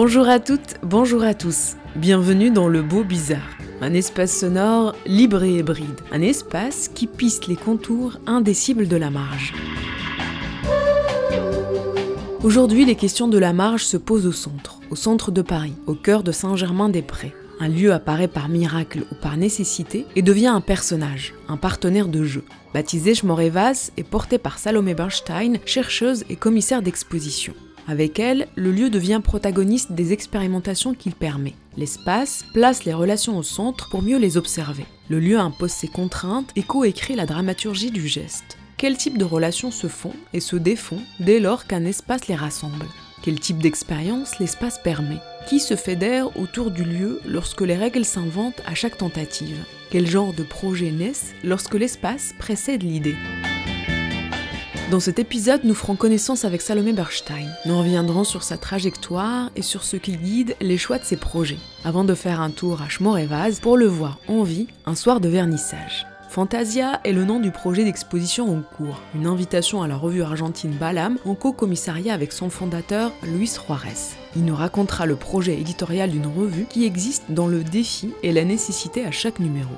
Bonjour à toutes, bonjour à tous. Bienvenue dans le beau bizarre. Un espace sonore libre et hybride. Un espace qui piste les contours indécibles de la marge. Aujourd'hui, les questions de la marge se posent au centre, au centre de Paris, au cœur de Saint-Germain-des-Prés. Un lieu apparaît par miracle ou par nécessité et devient un personnage, un partenaire de jeu. Baptisé Schmorevas et porté par Salomé Bernstein, chercheuse et commissaire d'exposition. Avec elle, le lieu devient protagoniste des expérimentations qu'il permet. L'espace place les relations au centre pour mieux les observer. Le lieu impose ses contraintes et coécrit la dramaturgie du geste. Quel type de relations se font et se défont dès lors qu'un espace les rassemble? Quel type d'expérience l'espace permet? Qui se fédère autour du lieu lorsque les règles s'inventent à chaque tentative? Quel genre de projets naissent lorsque l'espace précède l'idée? Dans cet épisode, nous ferons connaissance avec Salomé Bernstein. Nous reviendrons sur sa trajectoire et sur ce qui guide les choix de ses projets, avant de faire un tour à Schmorevaz pour le voir en vie un soir de vernissage. Fantasia est le nom du projet d'exposition en cours, une invitation à la revue argentine Balam en co-commissariat avec son fondateur Luis Juarez. Il nous racontera le projet éditorial d'une revue qui existe dans le défi et la nécessité à chaque numéro.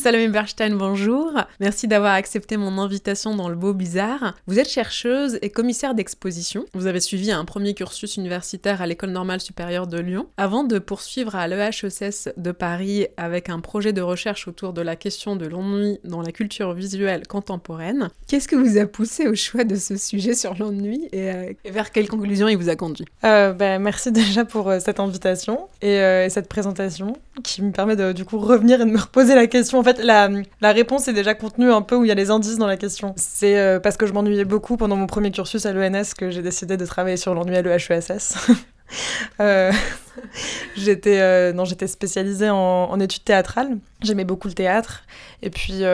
Salomé Bernstein, bonjour. Merci d'avoir accepté mon invitation dans le Beau Bizarre. Vous êtes chercheuse et commissaire d'exposition. Vous avez suivi un premier cursus universitaire à l'École normale supérieure de Lyon, avant de poursuivre à l'EHESS de Paris avec un projet de recherche autour de la question de l'ennui dans la culture visuelle contemporaine. Qu'est-ce que vous a poussé au choix de ce sujet sur l'ennui et, euh, vers quelle conclusion il vous a conduit? Euh, bah, merci déjà pour euh, cette invitation et, et cette présentation qui me permet de du coup revenir et de me reposer la question. La, la réponse est déjà contenue un peu où il y a les indices dans la question. C'est euh, parce que je m'ennuyais beaucoup pendant mon premier cursus à l'ENS que j'ai décidé de travailler sur l'ennui à l'EHESS. Euh, j'étais euh, non j'étais spécialisée en, études théâtrales j'aimais beaucoup le théâtre et puis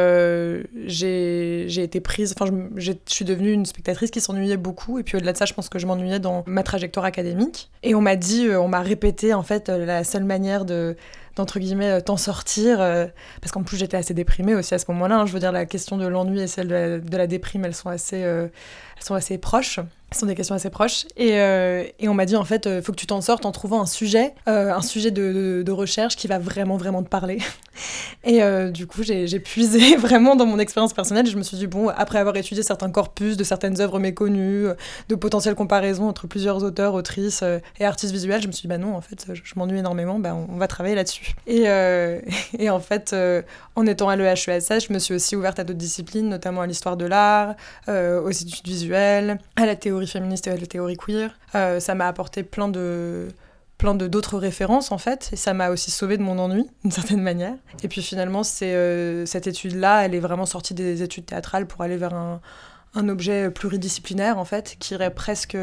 j'ai été prise enfin je, je suis devenue une spectatrice qui s'ennuyait beaucoup et puis au-delà de ça je pense que je m'ennuyais dans ma trajectoire académique et on m'a dit on m'a répété en fait la seule manière de d'entre guillemets euh, t'en sortir euh, parce qu'en plus j'étais assez déprimée aussi à ce moment-là hein. je veux dire la question de l'ennui et celle de la, déprime elles sont assez euh, elles sont assez proches ce sont des questions assez proches. Et, euh, et on m'a dit, en fait, il faut que tu t'en sortes en trouvant un sujet, euh, un sujet de, recherche qui va vraiment, vraiment te parler. Et euh, du coup, j'ai puisé vraiment dans mon expérience personnelle. Je me suis dit, bon, après avoir étudié certains corpus de certaines œuvres méconnues, euh, de potentielles comparaisons entre plusieurs auteurs, autrices euh, et artistes visuels, je me suis dit, bah non, en fait, je, m'ennuie énormément, bah, on, va travailler là-dessus. Et, euh, et en fait, euh, en étant à l'EHESS, je me suis aussi ouverte à d'autres disciplines, notamment à l'histoire de l'art, euh, aux études visuelles, à la théorie féministe et à la théorie queer. Euh, ça m'a apporté plein de plein de d'autres références en fait et ça m'a aussi sauvé de mon ennui d'une certaine manière. Et puis finalement c'est euh, cette étude là elle est vraiment sortie des études théâtrales pour aller vers un objet pluridisciplinaire en fait qui irait presque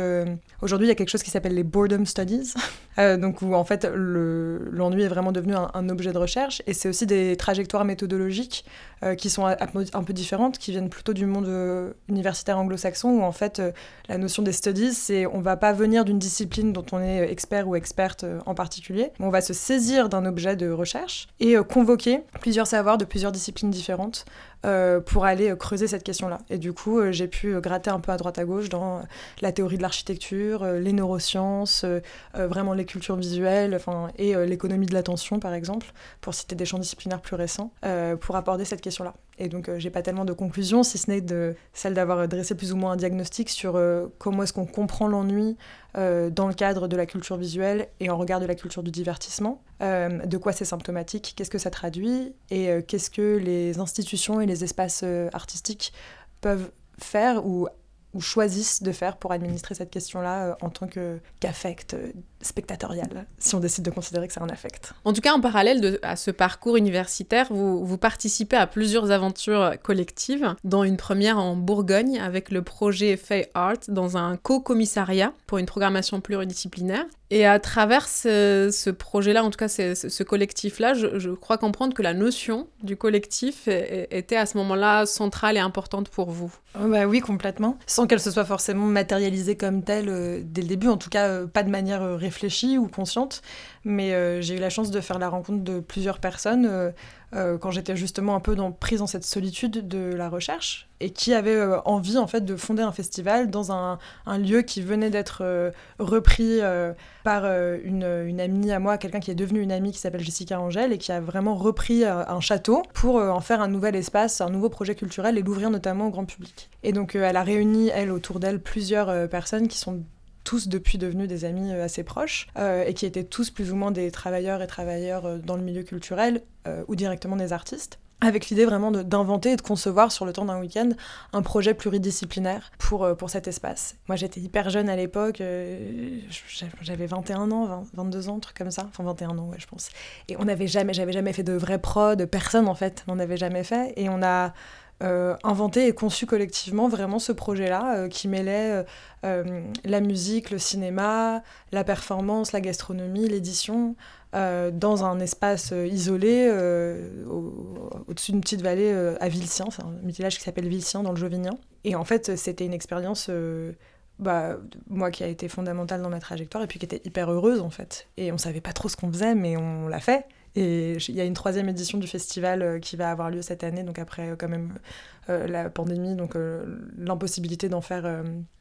aujourd'hui il y a quelque chose qui s'appelle les boredom studies. Euh, donc où en fait le- l'ennui est vraiment devenu un objet de recherche. Et c'est aussi des trajectoires méthodologiques euh, qui sont un, peu différentes qui viennent plutôt du monde euh, universitaire anglo-saxon où en fait euh, la notion des studies c'est on va pas venir d'une discipline dont on est expert ou experte en particulier mais on va se saisir d'un objet de recherche et convoquer plusieurs savoirs de plusieurs disciplines différentes pour aller creuser cette question-là. Et du coup, j'ai pu gratter un peu à droite à gauche dans la théorie de l'architecture, les neurosciences, vraiment les cultures visuelles, enfin, et l'économie de l'attention, par exemple, pour citer des champs disciplinaires plus récents, pour aborder cette question-là. Et donc, euh, j'ai pas tellement de conclusions, si ce n'est de celle d'avoir dressé plus ou moins un diagnostic sur euh, comment est-ce qu'on comprend l'ennui euh, dans le cadre de la culture visuelle et en regard de la culture du divertissement, de quoi c'est symptomatique, qu'est-ce que ça traduit et qu'est-ce que les institutions et les espaces artistiques peuvent faire ou, choisissent de faire pour administrer cette question-là en tant qu'affect, spectatorial, si on décide de considérer que c'est un affect. En tout cas, en parallèle de, à ce parcours universitaire, vous, vous participez à plusieurs aventures collectives, dont une première en Bourgogne avec le projet Fay Art dans un co-commissariat pour une programmation pluridisciplinaire. Et à travers ce, ce projet-là, en tout cas ce, ce collectif-là, je, je, crois comprendre que la notion du collectif était à ce moment-là centrale et importante pour vous. Oh bah oui, complètement. Sans qu'elle se soit forcément matérialisée comme telle euh, dès le début, en tout cas euh, pas de manière euh, réfléchie ou consciente. Mais euh, j'ai eu la chance de faire la rencontre de plusieurs personnes euh, euh, quand j'étais justement un peu dans, prise dans cette solitude de la recherche et qui avaient envie en fait de fonder un festival dans un, lieu qui venait d'être repris par une, une, amie à moi, quelqu'un qui est devenu une amie qui s'appelle Jessica Angèle et qui a vraiment repris un château pour en faire un nouvel espace, un nouveau projet culturel et l'ouvrir notamment au grand public. Et donc elle a réuni, elle, autour d'elle, plusieurs personnes qui sont tous depuis devenus des amis euh, assez proches euh, et qui étaient tous plus ou moins des travailleurs et travailleurs euh, dans le milieu culturel ou directement des artistes avec l'idée vraiment d'inventer et de concevoir sur le temps d'un week-end un projet pluridisciplinaire pour, pour cet espace. Moi j'étais hyper jeune à l'époque, j'avais 21 ans, 20, 22 ans, truc comme ça, enfin 21 ans ouais je pense. Et on n'avait jamais, j'avais jamais fait de vrai prod, personne en fait n'en avait jamais fait et on a euh, inventé et conçu collectivement vraiment ce projet-là euh, qui mêlait euh, la musique, le cinéma, la performance, la gastronomie, l'édition, dans un espace isolé au-dessus au d'une petite vallée à Villecien, c'est un village qui s'appelle Villecien dans le Jovignan. Et en fait, c'était une expérience bah, moi qui a été fondamentale dans ma trajectoire et puis qui était hyper heureuse en fait. Et on savait pas trop ce qu'on faisait, mais on l'a fait. Et il y a une troisième édition du festival euh, qui va avoir lieu cette année, donc après euh, quand même euh, la pandémie, donc l'impossibilité d'en faire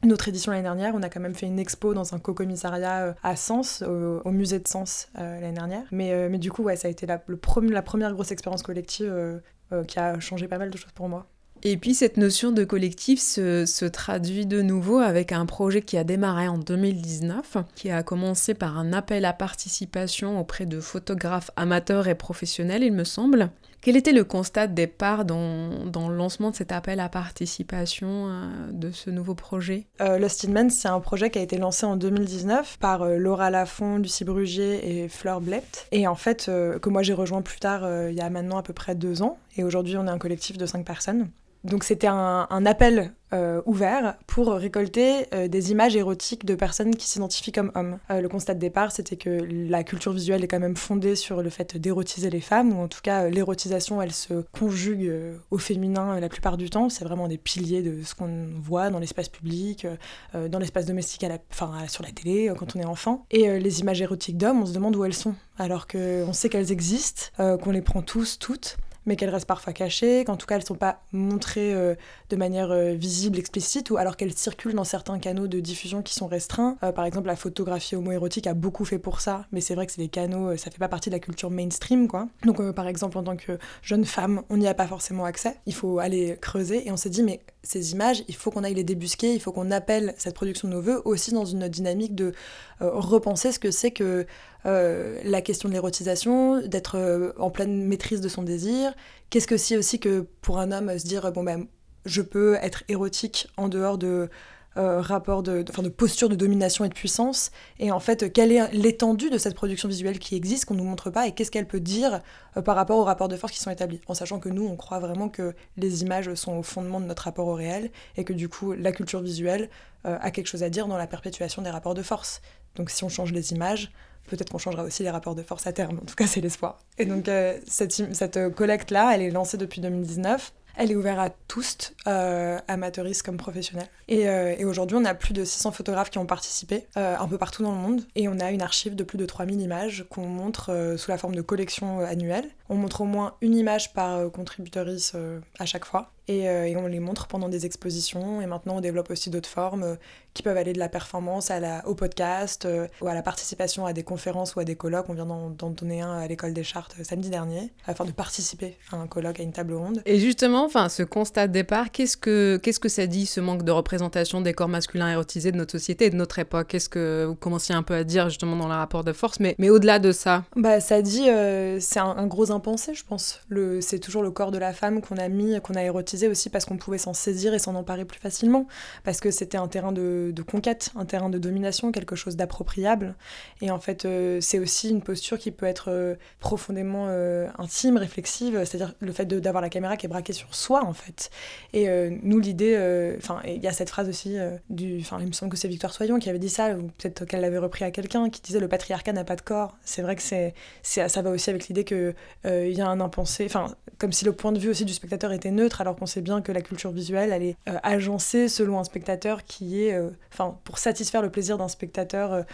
une autre édition l'année dernière. On a quand même fait une expo dans un co-commissariat à Sens, au, musée de Sens l'année dernière. Mais, mais du coup, ouais, ça a été la, la première grosse expérience collective qui a changé pas mal de choses pour moi. Et puis cette notion de collectif se, traduit de nouveau avec un projet qui a démarré en 2019, qui a commencé par un appel à participation auprès de photographes amateurs et professionnels, il me semble. Quel était le constat de départ dans, le lancement de cet appel à participation euh, de ce nouveau projet? Euh, Lost in Men, c'est un projet qui a été lancé en 2019 par euh, Laura Lafont, Lucie Brugier et Fleur Blept. Et en fait, euh, que moi j'ai rejoint plus tard, il y a maintenant à peu près deux ans. Et aujourd'hui, on est un collectif de cinq personnes. Donc c'était un, appel euh, ouvert pour récolter euh, des images érotiques de personnes qui s'identifient comme hommes. Euh, le constat de départ, c'était que la culture visuelle est quand même fondée sur le fait d'érotiser les femmes, ou en tout cas l'érotisation, elle se conjugue au féminin la plupart du temps. C'est vraiment des piliers de ce qu'on voit dans l'espace public, dans l'espace domestique, à la, enfin sur la télé quand on est enfant. Et les images érotiques d'hommes, on se demande où elles sont, alors qu'on sait qu'elles existent, qu'on les prend tous, toutes mais qu'elles restent parfois cachées, qu'en tout cas elles ne sont pas montrées euh, de manière euh, visible, explicite, ou alors qu'elles circulent dans certains canaux de diffusion qui sont restreints. Euh, par exemple, la photographie homoérotique a beaucoup fait pour ça, mais c'est vrai que c'est des canaux, ça fait pas partie de la culture mainstream, quoi. Donc par exemple, en tant que jeune femme, on n'y a pas forcément accès, il faut aller creuser, et on s'est dit, mais ces images, il faut qu'on aille les débusquer, il faut qu'on appelle cette production de nos voeux aussi dans une dynamique de repenser ce que c'est que euh, la question de l'érotisation, d'être euh, en pleine maîtrise de son désir. Qu'est-ce que c'est aussi que pour un homme se dire bon ben je peux être érotique en dehors de euh, rapport de, de, de posture de domination et de puissance. Et en fait quelle est l'étendue de cette production visuelle qui existe qu'on nous montre pas et qu'est-ce qu'elle peut dire euh, par rapport aux rapports de force qui sont établis? En sachant que nous on croit vraiment que les images sont au fondement de notre rapport au réel et que du coup la culture visuelle euh, a quelque chose à dire dans la perpétuation des rapports de force. Donc si on change les images peut-être qu'on changera aussi les rapports de force à terme. En tout cas, c'est l'espoir. Et donc, euh, cette, cette collecte-là, elle est lancée depuis 2019. Elle est ouverte à tous, euh, amateuristes comme professionnels. Et, euh, aujourd'hui, on a plus de 600 photographes qui ont participé, euh, un peu partout dans le monde. Et on a une archive de plus de 3000 images qu'on montre euh, sous la forme de collection euh, annuelle. On montre au moins une image par euh, contributrice à chaque fois. Et, on les montre pendant des expositions. Et maintenant, on développe aussi d'autres formes qui peuvent aller de la performance à la, au podcast ou à la participation à des conférences ou à des colloques. On vient d'en donner un à l'école des chartes samedi dernier, afin de participer à un colloque, à une table ronde. Et justement, enfin, ce constat de départ, qu'est-ce que, qu'est-ce que ça dit, ce manque de représentation des corps masculins érotisés de notre société et de notre époque? Qu'est-ce que vous commenciez un peu à dire justement dans le rapport de force? Mais, mais au-delà de ça bah, Ça dit, euh, c'est un, un, gros impensé, je pense. Le, c'est toujours le corps de la femme qu'on a mis, qu'on a érotisé aussi parce qu'on pouvait s'en saisir et s'en emparer plus facilement, parce que c'était un terrain de, de, conquête, un terrain de domination, quelque chose d'appropriable. Et en fait, euh, c'est aussi une posture qui peut être euh, profondément euh, intime, réflexive, c'est-à-dire le fait d'avoir la caméra qui est braquée sur soi, en fait. Et nous, l'idée, enfin, il y a cette phrase aussi du, enfin, il me semble que c'est Victoire Soyon qui avait dit ça, ou peut-être qu'elle l'avait repris à quelqu'un, qui disait le patriarcat n'a pas de corps. C'est vrai que c'est, ça va aussi avec l'idée que il y a un impensé, enfin, comme si le point de vue aussi du spectateur était neutre, alors qu'on sait bien que la culture visuelle, elle est agencée selon un spectateur qui est, enfin, pour satisfaire le plaisir d'un spectateur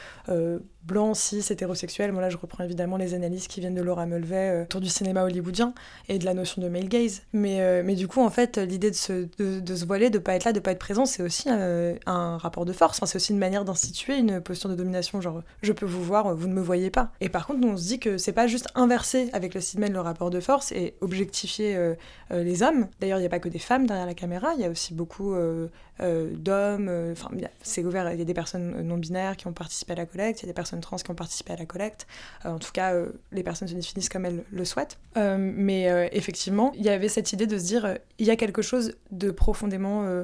blanc, cis, hétérosexuel. Moi là, je reprends évidemment les analyses qui viennent de Laura Mulvey euh, autour du cinéma hollywoodien et de la notion de male gaze. Mais, euh, mais du coup, en fait, l'idée de se, de, se voiler, de pas être là, de pas être présent, c'est aussi euh, un rapport de force. Enfin, c'est aussi une manière d'instituer une posture de domination, genre je peux vous voir, vous ne me voyez pas. Et par contre, nous, on se dit que c'est pas juste inverser avec le cinéma le rapport de force et objectifier les hommes. D'ailleurs, il n'y a pas que des femmes derrière la caméra, il y a aussi beaucoup d'hommes. Enfin, c'est ouvert, il y a des personnes non binaires qui ont participé à la collecte, il y a des personnes trans qui ont participé à la collecte. Euh, en tout cas, euh, les personnes se définissent comme elles le souhaitent. Euh, mais effectivement, il y avait cette idée de se dire, il y a quelque chose de profondément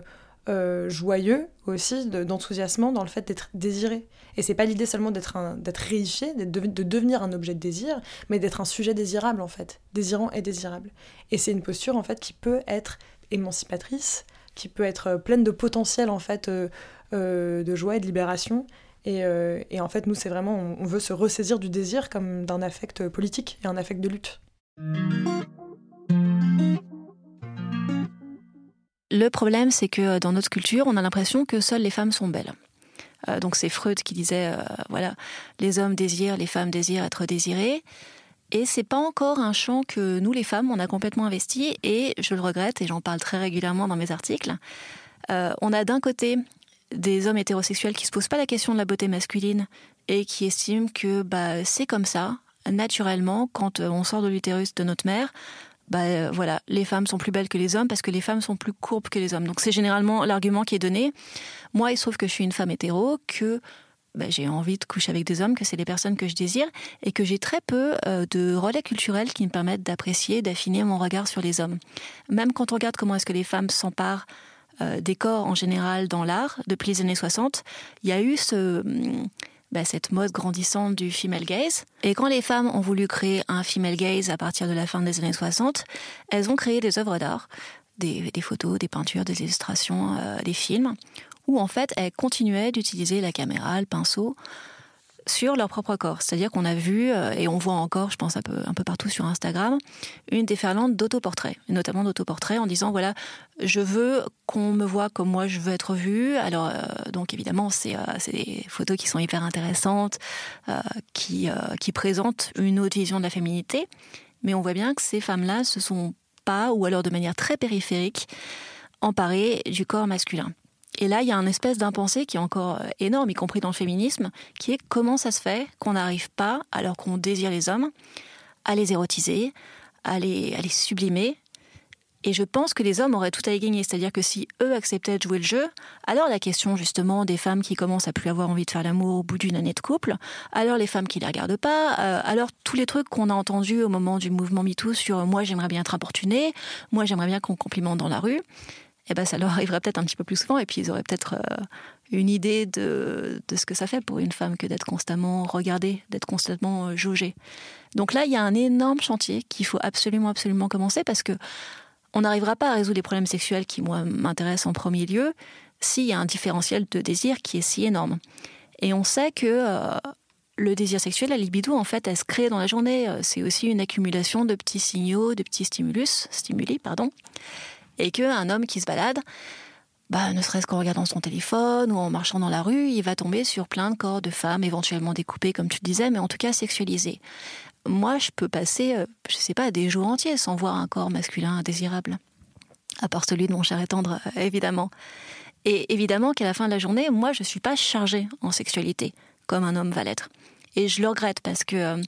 joyeux aussi, d'enthousiasmant dans le fait d'être désiré. Et c'est pas l'idée seulement d'être réifié, de, de, devenir un objet de désir, mais d'être un sujet désirable en fait, désirant et désirable. Et c'est une posture en fait qui peut être émancipatrice, qui peut être pleine de potentiel en fait de joie et de libération, euh, et, en fait, nous, c'est vraiment, on, veut se ressaisir du désir comme d'un affect politique et un affect de lutte. Le problème, c'est que dans notre culture, on a l'impression que seules les femmes sont belles. Euh, donc c'est Freud qui disait, euh, voilà, les hommes désirent, les femmes désirent être désirées. Et c'est pas encore un champ que nous, les femmes, on a complètement investi. Et je le regrette, et j'en parle très régulièrement dans mes articles. on a d'un côté des hommes hétérosexuels qui se posent pas la question de la beauté masculine et qui estiment que bah c'est comme ça naturellement quand euh, on sort de l'utérus de notre mère bah euh, voilà les femmes sont plus belles que les hommes parce que les femmes sont plus courbes que les hommes donc c'est généralement l'argument qui est donné moi il se trouve que je suis une femme hétéro que bah, j'ai envie de coucher avec des hommes, que c'est les personnes que je désire, et que j'ai très peu euh, de relais culturels qui me permettent d'apprécier, d'affiner mon regard sur les hommes. Même quand on regarde comment est-ce que les femmes s'emparent euh, des corps en général dans l'art depuis les années 60, il y a eu ce, bah, cette mode grandissante du female gaze. Et quand les femmes ont voulu créer un female gaze à partir de la fin des années 60, elles ont créé des œuvres d'art, des, photos, des peintures, des illustrations, euh, des films, où en fait elles continuaient d'utiliser la caméra, le pinceau sur leur propre corps. C'est-à-dire qu'on a vu, euh, et on voit encore, je pense un peu, un peu partout sur Instagram, une déferlante d'autoportraits, notamment d'autoportraits en disant, voilà, je veux qu'on me voit comme moi je veux être vue. Alors, euh, donc évidemment, c'est euh, des photos qui sont hyper intéressantes, qui, qui présentent une autre vision de la féminité, mais on voit bien que ces femmes-là se sont pas, ou alors de manière très périphérique, emparées du corps masculin. Et là, il y a un espèce d'impensé qui est encore euh, énorme, y compris dans le féminisme, qui est comment ça se fait qu'on n'arrive pas, alors qu'on désire les hommes, à les érotiser, à les, sublimer. Et je pense que les hommes auraient tout à y gagner. C'est-à-dire que si eux acceptaient de jouer le jeu, alors la question justement des femmes qui commencent à plus avoir envie de faire l'amour au bout d'une année de couple, alors les femmes qui ne les regardent pas, euh, alors tous les trucs qu'on a entendus au moment du mouvement MeToo sur moi j'aimerais bien être importuné, moi j'aimerais bien qu'on complimente dans la rue, eh ben ça leur arriverait peut-être un petit peu plus souvent et puis ils auraient peut-être euh, une idée de, de, ce que ça fait pour une femme que d'être constamment regardée, d'être constamment euh, jaugée. Donc là, il y a un énorme chantier qu'il faut absolument, absolument commencer parce que on n'arrivera pas à résoudre les problèmes sexuels qui, moi, m'intéressent en premier lieu s'il y a un différentiel de désir qui est si énorme. Et on sait que euh, le désir sexuel, la libido, en fait, elle se crée dans la journée. C'est aussi une accumulation de petits signaux, de petits stimulus, stimuli, pardon et qu'un homme qui se balade, bah, ne serait-ce qu'en regardant son téléphone ou en marchant dans la rue, il va tomber sur plein de corps de femmes, éventuellement découpés, comme tu disais, mais en tout cas sexualisés. Moi, je peux passer, euh, je sais pas, des jours entiers sans voir un corps masculin désirable. À part celui de mon cher et tendre, euh, évidemment. Et évidemment qu'à la fin de la journée, moi, je suis pas chargée en sexualité, comme un homme va l'être. Et je le regrette parce que euh,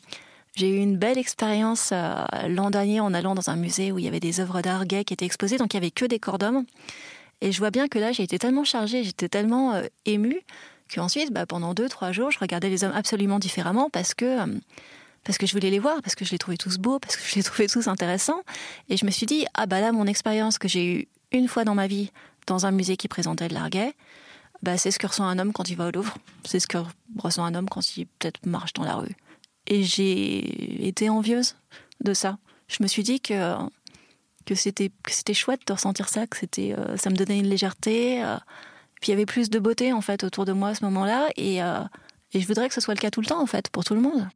j'ai eu une belle expérience euh, l'an dernier en allant dans un musée où il y avait des œuvres d'art gays qui étaient exposées, donc il y avait que des corps d'hommes. Et je vois bien que là, j'ai été tellement chargée, j'étais tellement euh, émue, qu'ensuite, bah, pendant deux, trois jours, je regardais les hommes absolument différemment parce que, euh, parce que je voulais les voir, parce que je les trouvais tous beaux, parce que je les trouvais tous intéressants. Et je me suis dit, ah bah là, mon expérience que j'ai eue une fois dans ma vie dans un musée qui présentait de l'art gay, bah, c'est ce que ressent un homme quand il va au Louvre. C'est ce que ressent un homme quand il peut-être marche dans la rue. Et j'ai été envieuse de ça. Je me suis dit que, que c'était chouette de ressentir ça, que c'était euh, ça me donnait une légèreté. Euh, puis il y avait plus de beauté en fait autour de moi à ce moment-là. Et, euh, et je voudrais que ce soit le cas tout le temps en fait, pour tout le monde.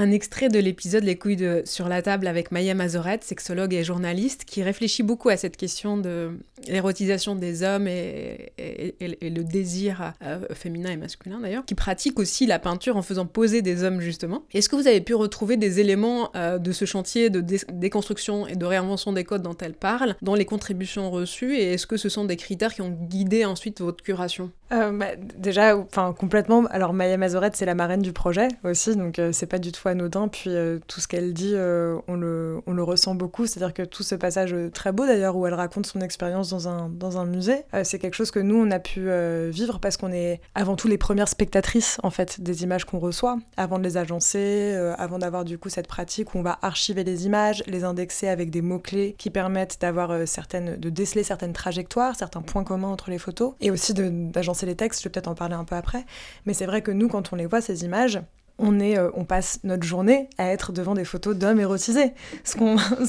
Un extrait de l'épisode Les couilles sur la table avec Maya Mazoret, sexologue et journaliste, qui réfléchit beaucoup à cette question de l'érotisation des hommes et, le désir euh, féminin et masculin d'ailleurs, qui pratique aussi la peinture en faisant poser des hommes justement. Est-ce que vous avez pu retrouver des éléments euh, de ce chantier de déconstruction et de réinvention des codes dont elle parle dans les contributions reçues et est-ce que ce sont des critères qui ont guidé ensuite votre curation? Euh, bah, Déjà, complètement. Alors Maya Mazoret, c'est la marraine du projet aussi, donc c'est pas du tout anodin. Puis euh, tout ce qu'elle dit, euh, on, le, on le ressent beaucoup. C'est-à-dire que tout ce passage euh, très beau d'ailleurs, où elle raconte son expérience dans un, dans un musée, c'est quelque chose que nous, on a pu vivre parce qu'on est avant tout les premières spectatrices en fait des images qu'on reçoit, avant de les agencer, avant d'avoir du coup cette pratique où on va archiver les images, les indexer avec des mots-clés qui permettent d'avoir certaines, de déceler certaines trajectoires, certains points communs entre les photos, et aussi d'agencer les textes. Je vais peut-être en parler un peu après. Mais c'est vrai que nous, quand on les voit, ces images, on, est, euh, on passe notre journée à être devant des photos d'hommes érotisés, ce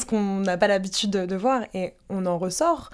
qu'on n'a pas l'habitude de, voir, et on en ressort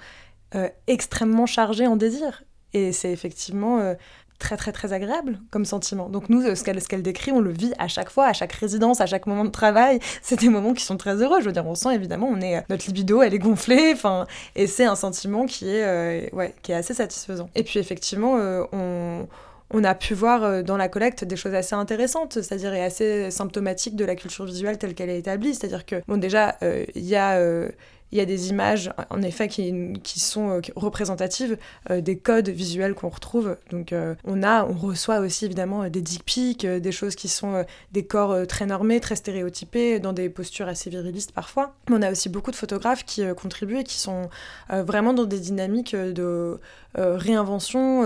euh, extrêmement chargé en désir. Et c'est effectivement euh, très très très agréable comme sentiment. Donc nous, ce qu'elle décrit, on le vit à chaque fois, à chaque résidence, à chaque moment de travail. C'est des moments qui sont très heureux. Je veux dire, on sent évidemment, on est notre libido, elle est gonflée, enfin, et c'est un sentiment qui est ouais, qui est assez satisfaisant. Et puis effectivement, on on a pu voir euh, dans la collecte des choses assez intéressantes, c'est-à-dire et assez symptomatiques de la culture visuelle telle qu'elle est établie. C'est-à-dire que, bon, déjà, euh, il y a euh, il y a des images, en effet, qui, sont euh, représentatives euh, des codes visuels qu'on retrouve. Donc, euh, on a, on reçoit aussi évidemment des dick pics, des choses qui sont des corps très normés, très stéréotypés, dans des postures assez virilistes parfois. On a aussi beaucoup de photographes qui contribuent et qui sont vraiment dans des dynamiques de réinvention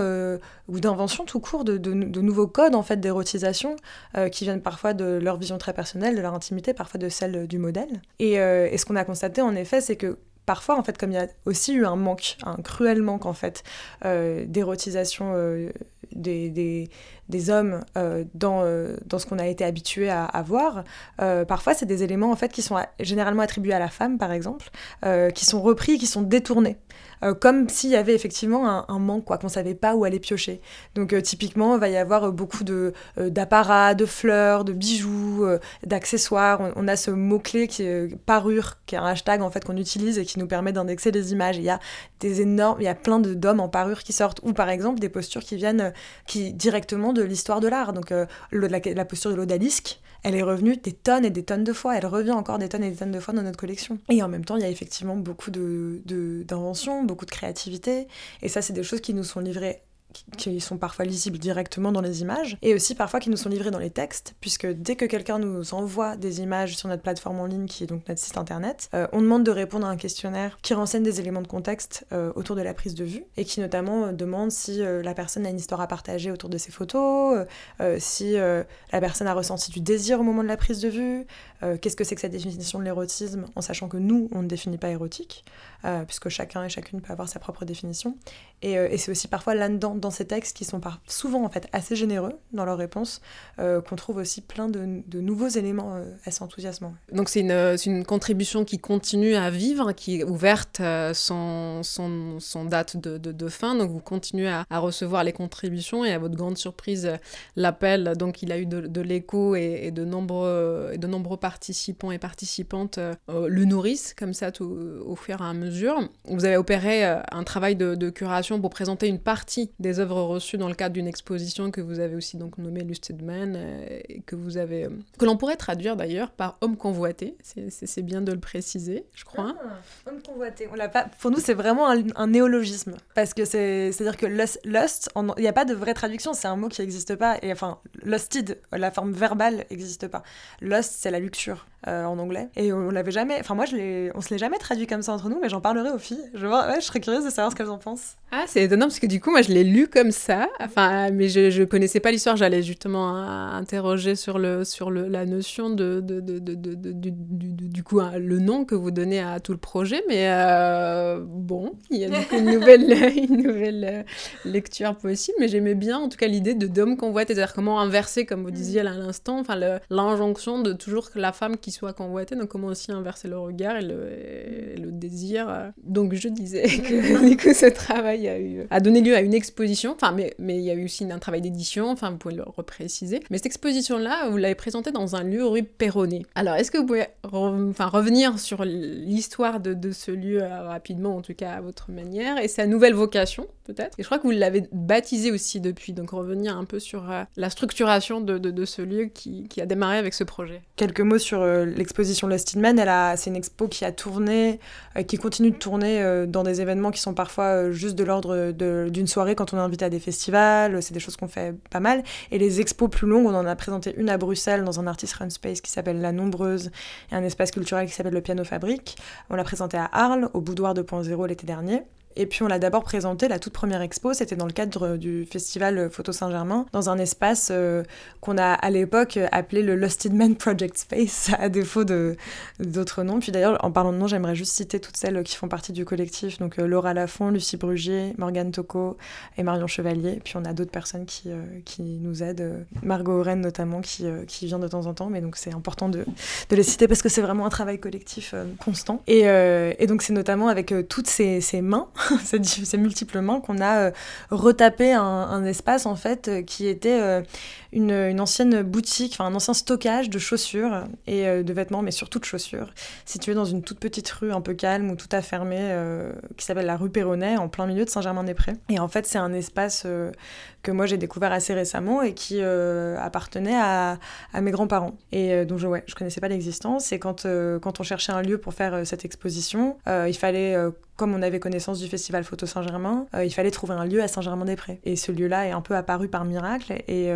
ou d'invention tout court de, de, nouveaux codes en fait d'érotisation qui viennent parfois de leur vision très personnelle, de leur intimité, parfois de celle du modèle. Et, et ce qu'on a constaté en effet, c'est que parfois, en fait, comme il y a aussi eu un manque, un cruel manque, en fait, euh, d'érotisation euh, des, des, hommes euh, dans, dans ce qu'on a été habitué à, voir, parfois, c'est des éléments, en fait, qui sont généralement attribués à la femme, par exemple, qui sont repris, qui sont détournés. Euh, comme s'il y avait effectivement un, manque, quoi, qu'on savait pas où aller piocher. Donc euh, typiquement, il va y avoir euh, beaucoup de d'apparats, de fleurs, de bijoux, d'accessoires. On, a ce mot clé qui est parure, qui est un hashtag en fait qu'on utilise et qui nous permet d'indexer les images. Il y a des énormes, il y a plein de d'hommes en parure qui sortent, ou par exemple des postures qui viennent qui directement de l'histoire de l'art. Donc la, la, posture de l'odalisque, elle est revenue des tonnes et des tonnes de fois. Elle revient encore des tonnes et des tonnes de fois dans notre collection. Et en même temps, il y a effectivement beaucoup d'inventions, de, beaucoup de créativité. Et ça, c'est des choses qui nous sont livrées qui sont parfois lisibles directement dans les images, et aussi parfois qui nous sont livrés dans les textes, puisque dès que quelqu'un nous envoie des images sur notre plateforme en ligne, qui est donc notre site internet, euh, on demande de répondre à un questionnaire qui renseigne des éléments de contexte euh, autour de la prise de vue, et qui notamment euh, demande si la personne a une histoire à partager autour de ses photos, si la personne a ressenti du désir au moment de la prise de vue, qu'est-ce que c'est que cette définition de l'érotisme, en sachant que nous, on ne définit pas érotique, puisque chacun et chacune peut avoir sa propre définition, et, et c'est aussi parfois là-dedans dans ces textes qui sont souvent en fait assez généreux dans leurs réponses, euh, qu'on trouve aussi plein de, nouveaux éléments euh, assez enthousiasmants. Donc c'est une, contribution qui continue à vivre, qui est ouverte euh, sans, date de, de, fin, donc vous continuez à, recevoir les contributions et à votre grande surprise, l'appel, donc il a eu de, l'écho et, de nombreux, de nombreux participants et participantes le nourrissent comme ça tout, au fur et à mesure. Vous avez opéré un travail de, curation pour présenter une partie des œuvres reçues dans le cadre d'une exposition que vous avez aussi donc nommée Lusted Man, euh, et que vous avez, euh, que l'on pourrait traduire d'ailleurs par homme convoité. C'est bien de le préciser, je crois. Ah, homme convoité. On l'a pas. Pour nous, c'est vraiment un, néologisme parce que c'est, c'est-à-dire que lust, il n'y a pas de vraie traduction. C'est un mot qui n'existe pas. Et enfin, lusted, la forme verbale n'existe pas. Lust, c'est la luxure. Euh, en anglais. Et on l'avait jamais. Enfin, moi, je on se l'est jamais traduit comme ça entre nous, mais j'en parlerai aux filles. Je, ouais, je serais curieuse de savoir ce qu'elles en pensent. Ah, c'est étonnant parce que du coup, moi, je l'ai lu comme ça. Enfin, mais je, je connaissais pas l'histoire. J'allais justement interroger sur le sur le, la notion de, de, de, de, du, du- du coup hein, le nom que vous donnez à tout le projet. Mais euh, bon, il y a du coup une nouvelle une nouvelle euh, lecture possible. Mais j'aimais bien en tout cas l'idée de d'homme convoité, c'est-à-dire comment inverser, comme vous disiez là à l'instant, enfin l'injonction de toujours que la femme qui soit convoitée, donc comment aussi inverser le regard et le, et le désir. Euh. Donc je disais que du coup ce travail a, eu, a donné lieu à une exposition, enfin mais, mais il y a eu aussi un travail d'édition, enfin vous pouvez le repréciser. Mais cette exposition-là, vous l'avez présentée dans un lieu rue Perronnet. Alors est-ce que vous pouvez re- enfin, revenir sur l'histoire de, de ce lieu euh, rapidement, en tout cas à votre manière, et sa nouvelle vocation peut-être? Et je crois que vous l'avez baptisé aussi depuis, donc revenir un peu sur euh, la structuration de, de- de ce lieu qui, qui a démarré avec ce projet. Quelques mots sur euh, l'exposition Lost in Men. Elle a, c'est une expo qui a tourné, qui continue de tourner euh, dans des événements qui sont parfois euh, juste de l'ordre de- d'une soirée quand on est invité à des festivals. C'est des choses qu'on fait pas mal. Et les expos plus longues, on en a présenté une à Bruxelles dans un artist run space qui s'appelle La Nombreuse et un espace culturel qui s'appelle le Piano Fabrique. On l'a présenté à Arles, au Boudoir 2.0 l'été dernier. Et puis on l'a d'abord présenté, la toute première expo, c'était dans le cadre du festival Photo Saint-Germain, dans un espace euh, qu'on a à l'époque appelé le Lost in Men Project Space, à défaut d'autres noms. Puis d'ailleurs, en parlant de noms, j'aimerais juste citer toutes celles qui font partie du collectif, donc euh, Laura Lafont, Lucie Brugier, Morgane Tocco et Marion Chevalier. Puis on a d'autres personnes qui, euh, qui nous aident, Margot Oren notamment, qui, qui vient de temps en temps, mais donc c'est important de, de les citer parce que c'est vraiment un travail collectif constant. Et, donc c'est notamment avec toutes ces mains, ces, di- ces multiples mains, qu'on a euh, retapé un, un espace en fait euh, qui était euh, une, ancienne boutique, enfin un ancien stockage de chaussures et euh, de vêtements, mais surtout de chaussures, situé dans une toute petite rue un peu calme où tout a fermé, euh, qui s'appelle la rue Perronnet, en plein milieu de Saint-Germain-des-Prés. Et en fait, c'est un espace euh, que moi j'ai découvert assez récemment et qui euh, appartenait à, à mes grands-parents. Et donc, je, ouais, je connaissais pas l'existence. Et quand, quand on cherchait un lieu pour faire cette exposition, il fallait, comme on avait connaissance du festival Photo Saint-Germain, il fallait trouver un lieu à Saint-Germain-des-Prés. Et ce lieu-là est un peu apparu par miracle. Et,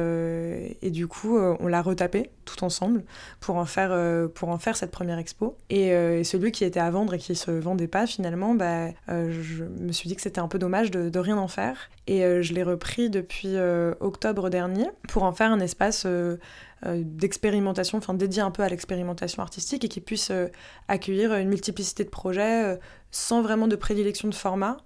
et du coup, euh, on l'a retapé tout ensemble pour en faire, euh, pour en faire cette première expo. Et, euh, celui qui était à vendre et qui se vendait pas, finalement, bah, euh, je me suis dit que c'était un peu dommage de, rien en faire. Et euh, je l'ai repris depuis euh, octobre dernier pour en faire un espace euh, euh, d'expérimentation, enfin dédié un peu à l'expérimentation artistique et qui puisse euh, accueillir une multiplicité de projets euh, sans vraiment de prédilection de format,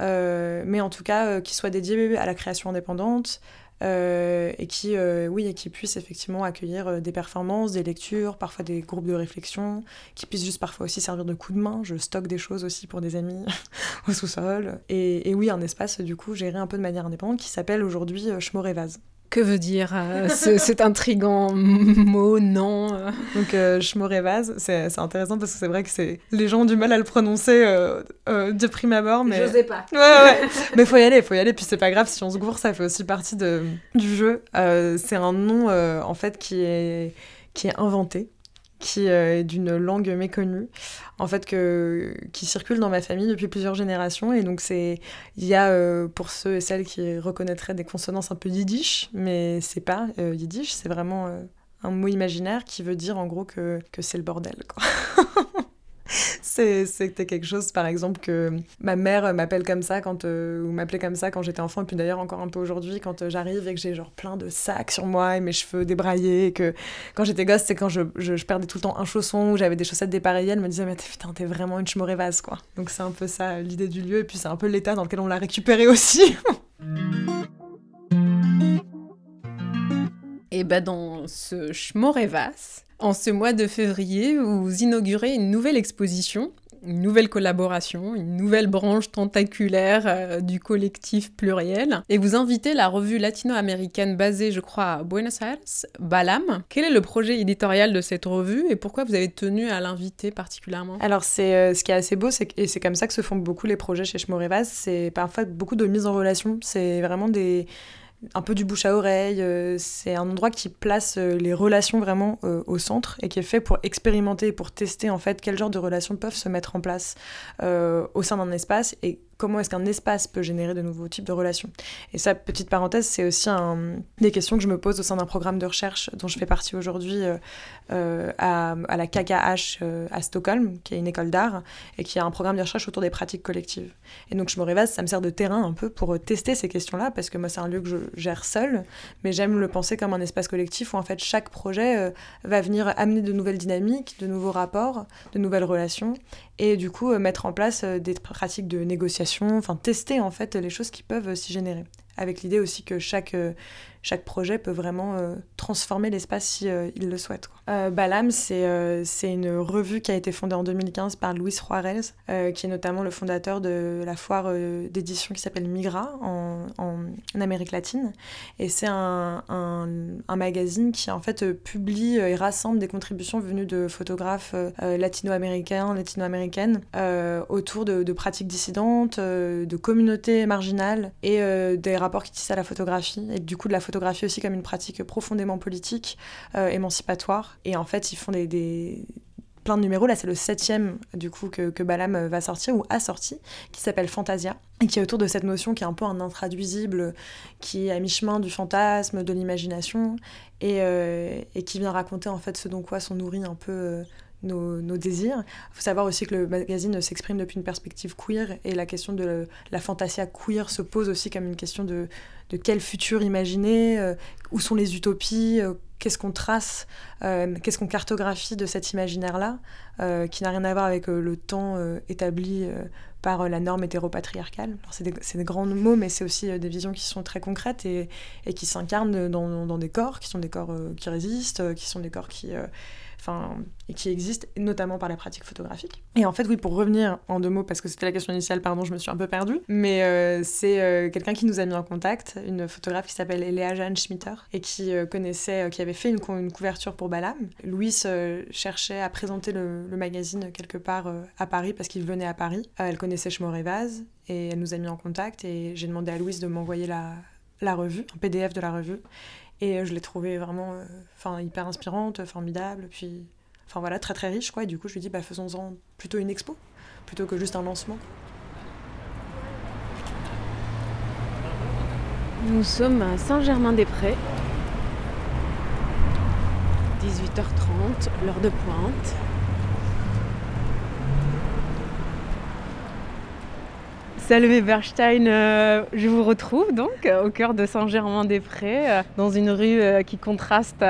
euh, mais en tout cas euh, qui soit dédié à la création indépendante. Euh, et qui, euh, oui, et qui puisse effectivement accueillir euh, des performances, des lectures, parfois des groupes de réflexion, qui puisse juste parfois aussi servir de coup de main. Je stocke des choses aussi pour des amis au sous-sol. Et, oui, un espace du coup géré un peu de manière indépendante qui s'appelle aujourd'hui Schmorevaz. Que veut dire euh, ce- cet intrigant mot, non euh Donc euh, Schmorevaz, c'est c'est intéressant parce que c'est vrai que c'est les gens ont du mal à le prononcer euh, euh, de prime abord, mais sais pas. Ouais, ouais. Mais faut y aller, faut y aller. Puis c'est pas grave si on se gourre, ça fait aussi partie de, du jeu. Euh, c'est un nom, euh, en fait, qui est, qui est inventé, qui euh, est d'une langue méconnue, en fait, que, qui circule dans ma famille depuis plusieurs générations. Et donc, il y a, euh, pour ceux et celles qui reconnaîtraient des consonances un peu yiddish, mais c'est pas euh, yiddish, c'est vraiment un mot imaginaire qui veut dire, en gros, que, que c'est le bordel. C'était quelque chose, par exemple, que ma mère m'appelle comme ça quand, euh, ou m'appelait comme ça quand j'étais enfant, et puis d'ailleurs encore un peu aujourd'hui, quand euh, j'arrive et que j'ai genre plein de sacs sur moi et mes cheveux débraillés, et que quand j'étais gosse, c'est quand je, je, perdais tout le temps un chausson ou j'avais des chaussettes dépareillées, elle me disait, mais putain, t'es vraiment une chmorévase, quoi. Donc c'est un peu ça l'idée du lieu, et puis c'est un peu l'état dans lequel on l'a récupéré aussi. Et ben dans ce Schmorevas, en ce mois de février, vous inaugurez une nouvelle exposition, une nouvelle collaboration, une nouvelle branche tentaculaire euh, du collectif pluriel, et vous invitez la revue latino-américaine basée, je crois, à Buenos Aires, Balam. Quel est le projet éditorial de cette revue et pourquoi vous avez tenu à l'inviter particulièrement? Alors, c'est euh, ce qui est assez beau, c'est et c'est comme ça que se font beaucoup les projets chez Schmorevas, c'est parfois beaucoup de mise en relation. C'est vraiment des un peu du bouche à oreille. euh, c'est un endroit qui place euh, les relations vraiment euh, au centre et qui est fait pour expérimenter pour tester en fait quel genre de relations peuvent se mettre en place au sein d'un espace comment est-ce qu'un espace peut générer de nouveaux types de relations. Et ça, petite parenthèse, c'est aussi des questions que je me pose au sein d'un programme de recherche dont je fais partie aujourd'hui euh, euh, à, la KKH euh, à Stockholm, qui est une école d'art, et qui a un programme de recherche autour des pratiques collectives. Et donc je me révase, ça me sert de terrain un peu pour tester ces questions-là, parce que moi c'est un lieu que je gère seul, mais j'aime le penser comme un espace collectif où en fait chaque projet va venir amener de nouvelles dynamiques, de nouveaux rapports, de nouvelles relations, et du coup mettre en place des pratiques de négociation, enfin tester en fait les choses qui peuvent s'y générer. Avec l'idée aussi que chaque, euh, chaque projet peut vraiment euh, transformer l'espace si euh, le souhaite. Quoi. Balam, c'est une revue qui a été fondée en 2015 par Luis Juarez, qui est notamment le fondateur de la foire d'édition qui s'appelle Migra en, en, Amérique latine. Et c'est un, un, magazine qui en fait publie et rassemble des contributions venues de photographes latino-américains, latino-américaines autour de, pratiques dissidentes, de communautés marginales et des rapport qui tisse à la photographie, et du coup de la photographie aussi comme une pratique profondément politique, euh, émancipatoire. Et en fait, ils font des, des plein de numéros. Là, c'est le septième, du coup, que, que, Balam va sortir, ou a sorti, qui s'appelle Fantasia, et qui est autour de cette notion qui est un peu un intraduisible, qui est à mi-chemin du fantasme, de l'imagination, et, euh, et, qui vient raconter, en fait, ce dont quoi sont nourris un peu... Nos, désirs. Il faut savoir aussi que le magazine s'exprime depuis une perspective queer et la question de la fantasia queer se pose aussi comme une question de, de quel futur imaginer, euh, où sont les utopies, euh, qu'est-ce qu'on trace, euh, qu'est-ce qu'on cartographie de cet imaginaire-là, qui n'a rien à voir avec le temps établi par la norme hétéropatriarcale. C'est des, des, grands mots, mais c'est aussi des visions qui sont très concrètes et, et qui s'incarnent dans, dans, des corps, qui sont des corps qui résistent, qui sont des corps qui et qui existe notamment par la pratique photographique. Et en fait, oui, pour revenir en deux mots, parce que c'était la question initiale, pardon, je me suis un peu perdue, mais euh, c'est euh, quelqu'un qui nous a mis en contact, une photographe qui s'appelle Léa Jeanne Schmitter, et qui euh, connaissait, qui avait fait une, couverture pour Balam. Louis cherchait à présenter le, magazine quelque part à Paris, parce qu'il venait à Paris. elle connaissait Vaz, et elle nous a mis en contact, et j'ai demandé à Louise de m'envoyer la revue, un PDF de la revue. Et euh, je l'ai trouvée vraiment euh, enfin hyper inspirante, formidable, puis enfin voilà, très très riche quoi. Et du coup, je lui dis bah faisons-en plutôt une expo plutôt que juste un lancement. Nous sommes à Saint-Germain-des-Prés. 18h30, l'heure de pointe. Salut Berstein, euh, je vous retrouve donc au cœur de Saint-Germain-des-Prés, euh, dans une rue euh, qui contraste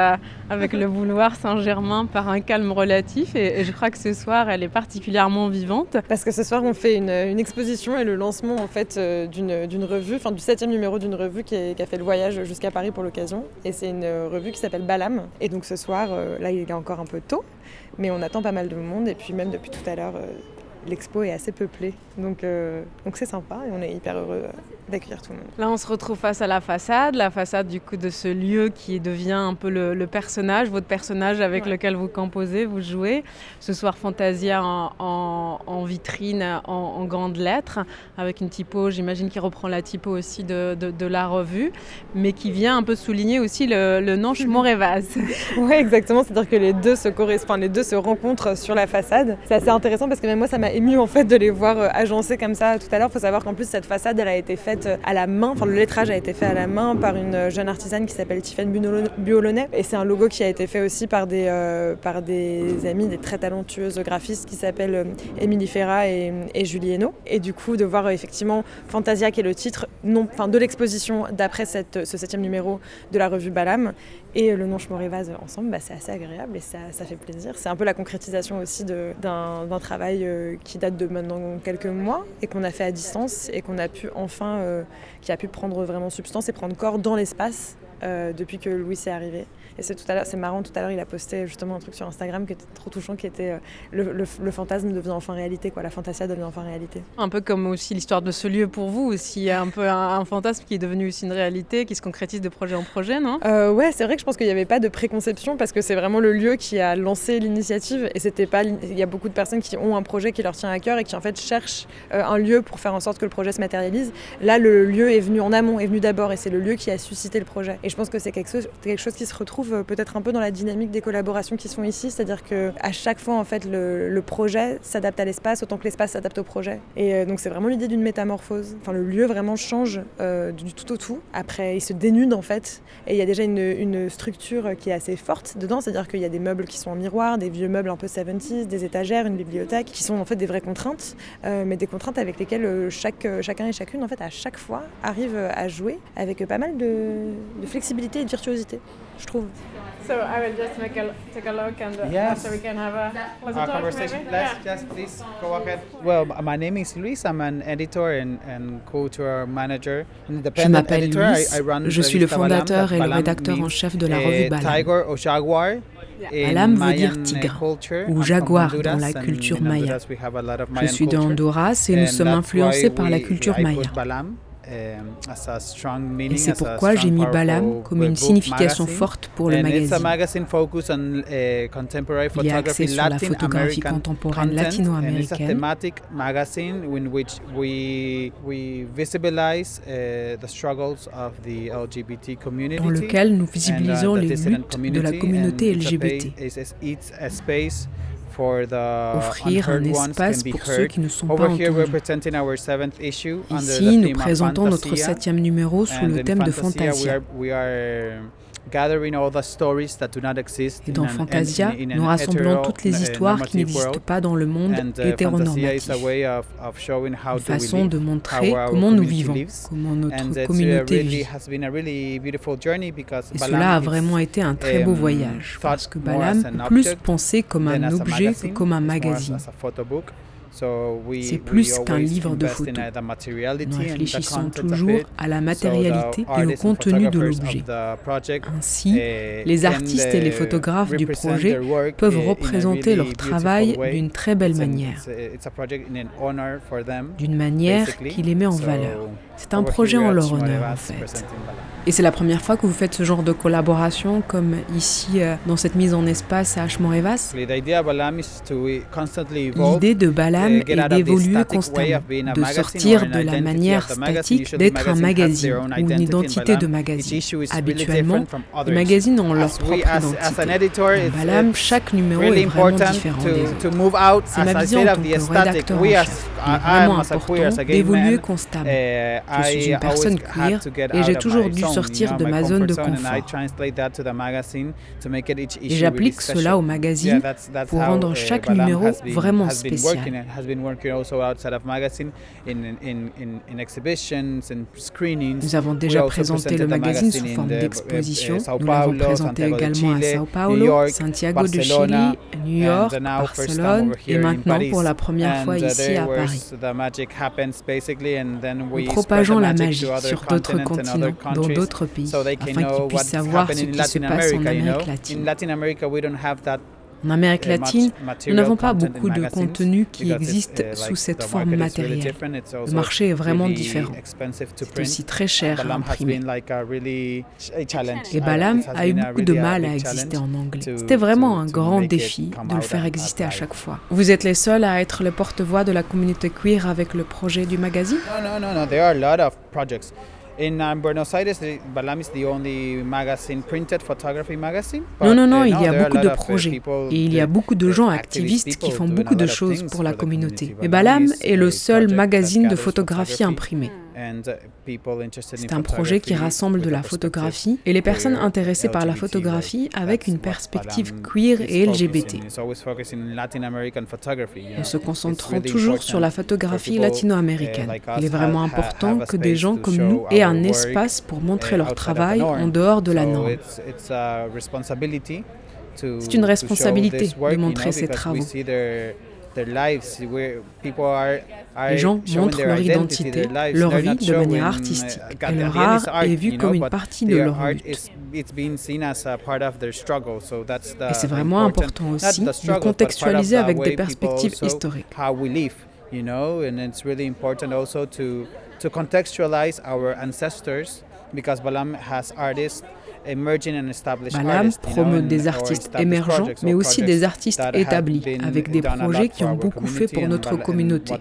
avec le boulevard Saint-Germain par un calme relatif. Et, je crois que ce soir, elle est particulièrement vivante. Parce que ce soir, on fait une, exposition et le lancement en fait d'une revue, enfin du septième numéro d'une revue qui, a fait le voyage jusqu'à Paris pour l'occasion. Et c'est une revue qui s'appelle Balam. Et donc ce soir, là, il est encore un peu tôt, mais on attend pas mal de monde. Et puis même depuis tout à l'heure l'expo est assez peuplée. Donc euh, donc c'est sympa et on est hyper heureux euh, d'accueillir tout le monde. Là, on se retrouve face à la façade, la façade du coup de ce lieu qui devient un peu le, personnage, votre personnage avec lequel vous composez, vous jouez. Ce soir, Fantasia en, vitrine, en, grandes lettres, avec une typo, j'imagine, qui reprend la typo aussi de, de, la revue, mais qui vient un peu souligner aussi le, le nom Morévaz. oui, exactement. C'est-à-dire que les deux se correspondent, les deux se rencontrent sur la façade. C'est assez intéressant parce que même moi, ça m'a ému en fait de les voir euh, agencés comme ça tout à l'heure. Il faut savoir qu'en plus, cette façade, elle a été faite à la main, enfin le lettrage a été fait à la main par une jeune artisane qui s'appelle Tiffany Buolonnet et c'est un logo qui a été fait aussi par des, euh, par des amis, des très talentueuses graphistes qui s'appellent euh, Émilie Ferra et, Julie Hainaut. Et du coup de voir euh, effectivement Fantasia qui est le titre de l'exposition d'après ce septième numéro de la revue Balam et le nom Chmorivaz ensemble, bah, c'est assez agréable et ça, fait plaisir. C'est un peu la concrétisation aussi d'un travail qui date de maintenant quelques mois et qu'on a fait à distance et qu'on a pu enfin euh, qui a pu prendre vraiment substance et prendre corps dans l'espace euh, depuis que Louis est arrivé. Et c'est tout à l'heure, c'est marrant, tout à l'heure, il a posté justement un truc sur Instagram qui était trop touchant, qui était euh, le, fantasme devient enfin réalité, quoi. La fantasia devient enfin réalité. Un peu comme aussi l'histoire de ce lieu pour vous, aussi un peu un, fantasme qui est devenu aussi une réalité, qui se concrétise de projet en projet, non? Euh, Ouais, c'est vrai que je pense qu'il n'y avait pas de préconception parce que c'est vraiment le lieu qui a lancé l'initiative et c'était pas. Il y a beaucoup de personnes qui ont un projet qui leur tient à cœur et qui en fait cherchent euh, un lieu pour faire en sorte que le projet se matérialise. Là, le lieu est venu en amont, est venu d'abord et c'est le lieu qui a suscité le projet. Et je pense que c'est quelque chose, quelque chose qui se retrouve euh, peut-être un peu dans la dynamique des collaborations qui sont ici, c'est-à-dire que à chaque fois en fait le, projet s'adapte à l'espace autant que l'espace s'adapte au projet. Et euh, donc c'est vraiment l'idée d'une métamorphose. Enfin le lieu vraiment change euh, du tout au tout. Après il se dénude en fait et il y a déjà une, structure qui est assez forte dedans, c'est-à-dire qu'il y a des meubles qui sont en miroir, des vieux meubles un peu 70s, des étagères, une bibliothèque qui sont en fait des vraies contraintes, mais des contraintes avec lesquelles chaque, chacun et chacune en fait à chaque fois arrive à jouer avec pas mal de flexibilité et de virtuosité, je trouve. So I will just make a, take a look and uh, Yes. after we can have a talk conversation. maybe? Let's Yeah. just please go ahead. Well, my name is Luis. I'm an editor and, and culture manager. Je m'appelle editor. I- Luis, I run je suis le revista Balam. fondateur et le Balam rédacteur en means, chef de la revue Balam. Tiger or jaguar. in Balam veut dire Mayan, eh, tigre culture. ou I'm from jaguar dans Honduras, la and culture maya. Honduras we have a lot of Je Mayan suis de culture. Honduras et nous And sommes that's influencés why par la culture maya. Meaning, Et c'est pourquoi j'ai mis Balam comme une signification forte pour le And it's a magazine. magazine focused on uh, contemporary Il est axé photography, sur la Latin photographie contemporaine latino-américaine. thematic magazine in which we we visibilize uh, the struggles of the LGBT community. dans lequel nous uh, visibilisons les luttes de la communauté LGBT. Offrir un espace pour ceux qui ne sont pas entendus. Ici, nous présentons notre septième numéro sous le thème de Fantasia, we Fantasia. are, we are gathering all the stories that do not exist Et dans an- Fantasia, nous rassemblons toutes les uh, histoires qui n'existent pas dans le monde uh, hétéronormatif. Une façon de montrer comment nous vivons, comment notre communauté vit. Et cela a vraiment été un très beau um, voyage, parce que Balam plus pensé comme un objet que comme un magazine. C'est plus qu'un livre de photos. Nous réfléchissons toujours à la matérialité et au contenu de l'objet. Ainsi, eh, les artistes et les uh, photographes du projet peuvent eh, représenter leur travail d'une très belle manière, d'une manière qui les met en valeur. C'est un projet en leur honneur en fait. Et c'est la première fois que vous faites ce genre de collaboration comme ici euh, dans cette mise en espace à Ashmorevas L'idée de Balam est d'évoluer constamment, de sortir de la manière statique d'être un magazine ou une identité de magazine. Habituellement, les magazines ont leur propre identité. it's- Balam, chaque numéro est vraiment différent des autres. C'est ma vision en tant que rédacteur en chef. Il est vraiment important d'évoluer constamment. uh, Je suis une personne queer et j'ai toujours dû sortir de ma zone de confort. Et j'applique cela au magazine pour rendre uh, chaque numéro vraiment spécial. Nous avons déjà présenté le the magazine sous forme d'exposition. uh, Nous l'avons présenté également à Sao Paulo, Santiago de Chili, New York, Barcelone et maintenant pour la première fois uh, ici à Paris. Nous propageons la magie sur d'autres continents dans countries, d'autres pays, so they can afin qu'ils know puissent savoir ce qui se Latin passe en. Amérique In latine. Latin America, we don't have that En Amérique uh, much latine, nous n'avons pas beaucoup de contenu qui existe uh, sous cette the forme market is really matérielle. Le marché est vraiment différent. expensive to C'est aussi très cher à imprimer. Et Uh, Balam a eu beaucoup de a mal à exister en anglais. C'était vraiment un grand défi de le faire exister à chaque fois. Vous êtes les seuls à être le porte-voix de la communauté queer avec le projet du magazine? In um, Buenos Aires, the, Balam is the only magazine, printed photography magazine. Non, non, non, il y a beaucoup de uh, projets. Et il y a beaucoup de gens activist activistes qui font beaucoup de choses pour la communauté. Et Balam est le seul magazine de photographie photography C'est un projet qui rassemble de la photographie et les personnes intéressées par la photographie avec une perspective queer et. LGBT. En se concentrant toujours sur la photographie people, latino-américaine. Il est vraiment important que des gens comme nous aient un espace pour montrer uh, leur travail en dehors de la norme. C'est une responsabilité de montrer ces travaux. See their- their lives, where people are- are Les gens montrent leur identité, leur vie de manière uh, artistique. Et leur art est vu comme une partie de leur lutte. Et c'est vraiment important- aussi de contextualiser avec des perspectives historiques. you know, and it's really important also to to contextualize our ancestors because Balam has artists Balam promeut des artistes émergents, mais aussi des artistes établis, avec des projets qui ont beaucoup fait pour notre communauté.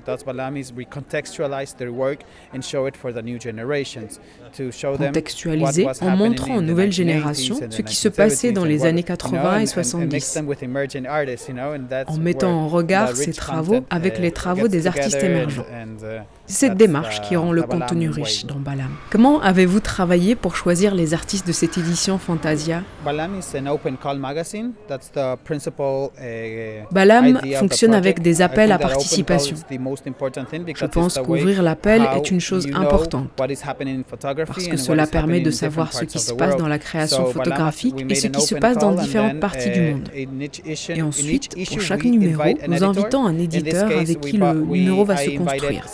Contextualiser en montrant aux nouvelles 1980s générations ce qui se passait dans 1970s les années what- you 80 know, et and- and- and 70. mix them with emerging artists, you know, and that's en mettant en regard ces travaux avec uh, les travaux des artistes émergents. Cette démarche qui rend le contenu riche dans Balam. Comment avez-vous travaillé pour choisir les artistes de cette édition Fantasia? Balam fonctionne avec des appels à participation. Je pense qu'ouvrir l'appel est une chose importante parce que cela permet de savoir ce qui se passe dans la création photographique et ce qui se passe dans différentes parties du uh, monde. Et ensuite, pour chaque numéro, nous invitons un éditeur avec qui le numéro va se construire.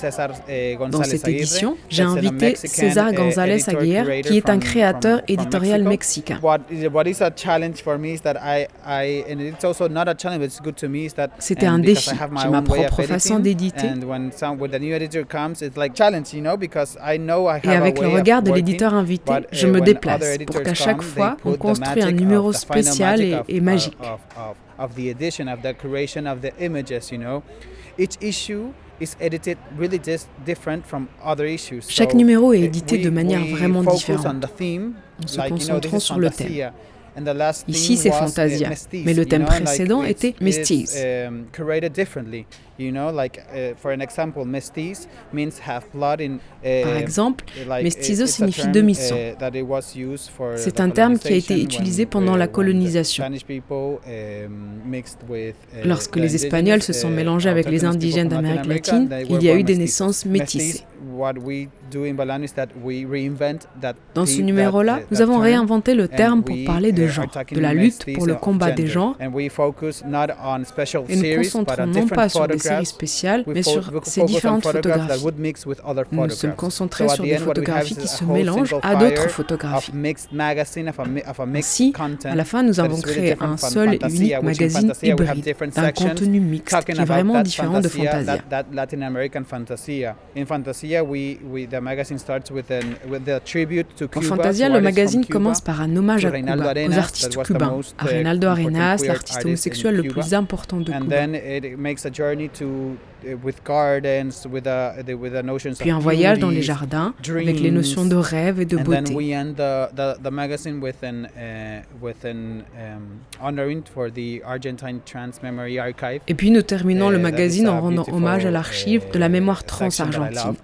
César, uh, Dans cette édition, j'ai invité Mexican, César González Aguirre, qui est un créateur éditorial mexicain. C'était un défi. J'ai ma propre façon d'éditer. Et avec le regard de l'éditeur invité, je uh, me déplace pour qu'à chaque fois, on construit un numéro spécial et, et magique. Chaque numéro est édité de manière vraiment différente, en se concentrant sur le thème. Ici, c'est uh, Fantasia, mais le thème précédent était Mestiz. Curated differently. You know, like uh, for an example, mestiz means half blood in. uh, Par exemple, like, mestizo signifie demi-sang. uh, C'est un terme qui a été utilisé pendant uh, la colonisation. Um, uh, Lorsque les Espagnols se sont uh, mélangés avec les indigènes d'Amérique latine, il y a eu des naissances métissées. Dans ce numéro-là, nous avons réinventé le terme pour parler de uh, genre, de la lutte pour le combat des genres, et nous but concentrons on non pas sur des spéciales, We mais sur ces différentes photographies. Nous nous sommes concentrés sur des photographies qui se mélangent à d'autres photographies. Ainsi, à la fin, nous avons créé un seul et unique magazine hybride, d'un contenu mixte qui est vraiment différent de Fantasia, American Fantasia. Le magazine commence par un hommage à Cuba, aux artistes cubains, most, à uh, Arenas, l'artiste homosexuel le plus important de Cuba. Uh, with gardens, with a the, with the notions Puis un voyage dans les jardins avec les notions de rêve et de and beauté. then we end the, the, the magazine with an with an honoring for the Argentine Trans Memory Archive. Et puis nous terminons le Uh, is magazine en rendant hommage à l'archive de la uh, mémoire trans section that I argentine. love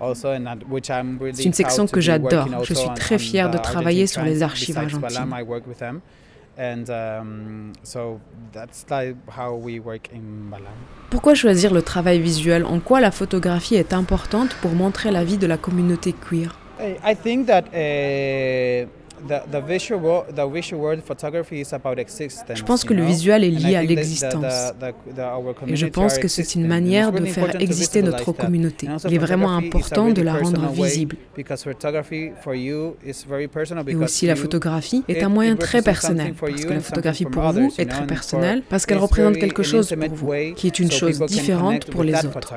Also, and that- which I'm really C'est une section que j'adore. Je suis très fier de travailler sur les archives argentines. Um, so that's like how we work in Balam. Pourquoi choisir le travail visuel? En quoi la photographie est importante pour montrer la vie de la communauté queer? I think that uh, Je pense que le visuel est lié à l'existence. Et je pense que c'est une manière de faire important to exister notre communauté. Il est vraiment important de la rendre visible. Because photography for you is very personal Et aussi la photographie est un moyen très personnel, parce que la photographie pour vous est très personnelle, parce qu'elle représente quelque chose pour vous, qui est une chose différente pour les autres.